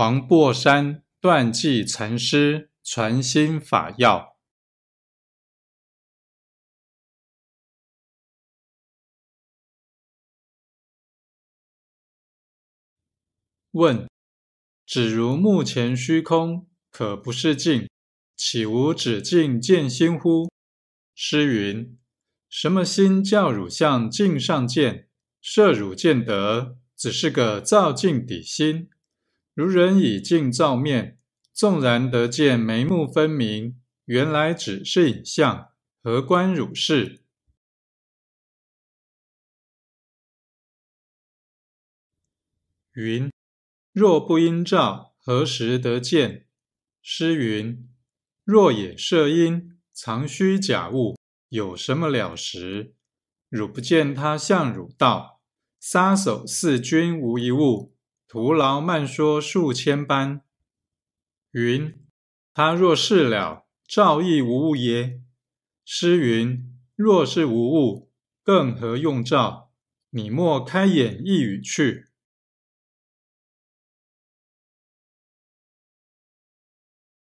黄檗山断际禅师传心法要。问：只如目前虚空，可不是境，岂无止境见心乎？诗云：什么心叫汝向境上见？设汝见得，只是个造境底心。如人以镜照面，纵然得见眉目分明，原来只是影像，何关汝事？云：若不因照，何时得见？诗云：若也摄因，藏虚假物，有什么了时？汝不见他向汝道，撒手四君无一物。徒劳漫说数千般，云他若是了，照亦无物耶？诗云：若是无物，更何用照？你莫开眼一语去。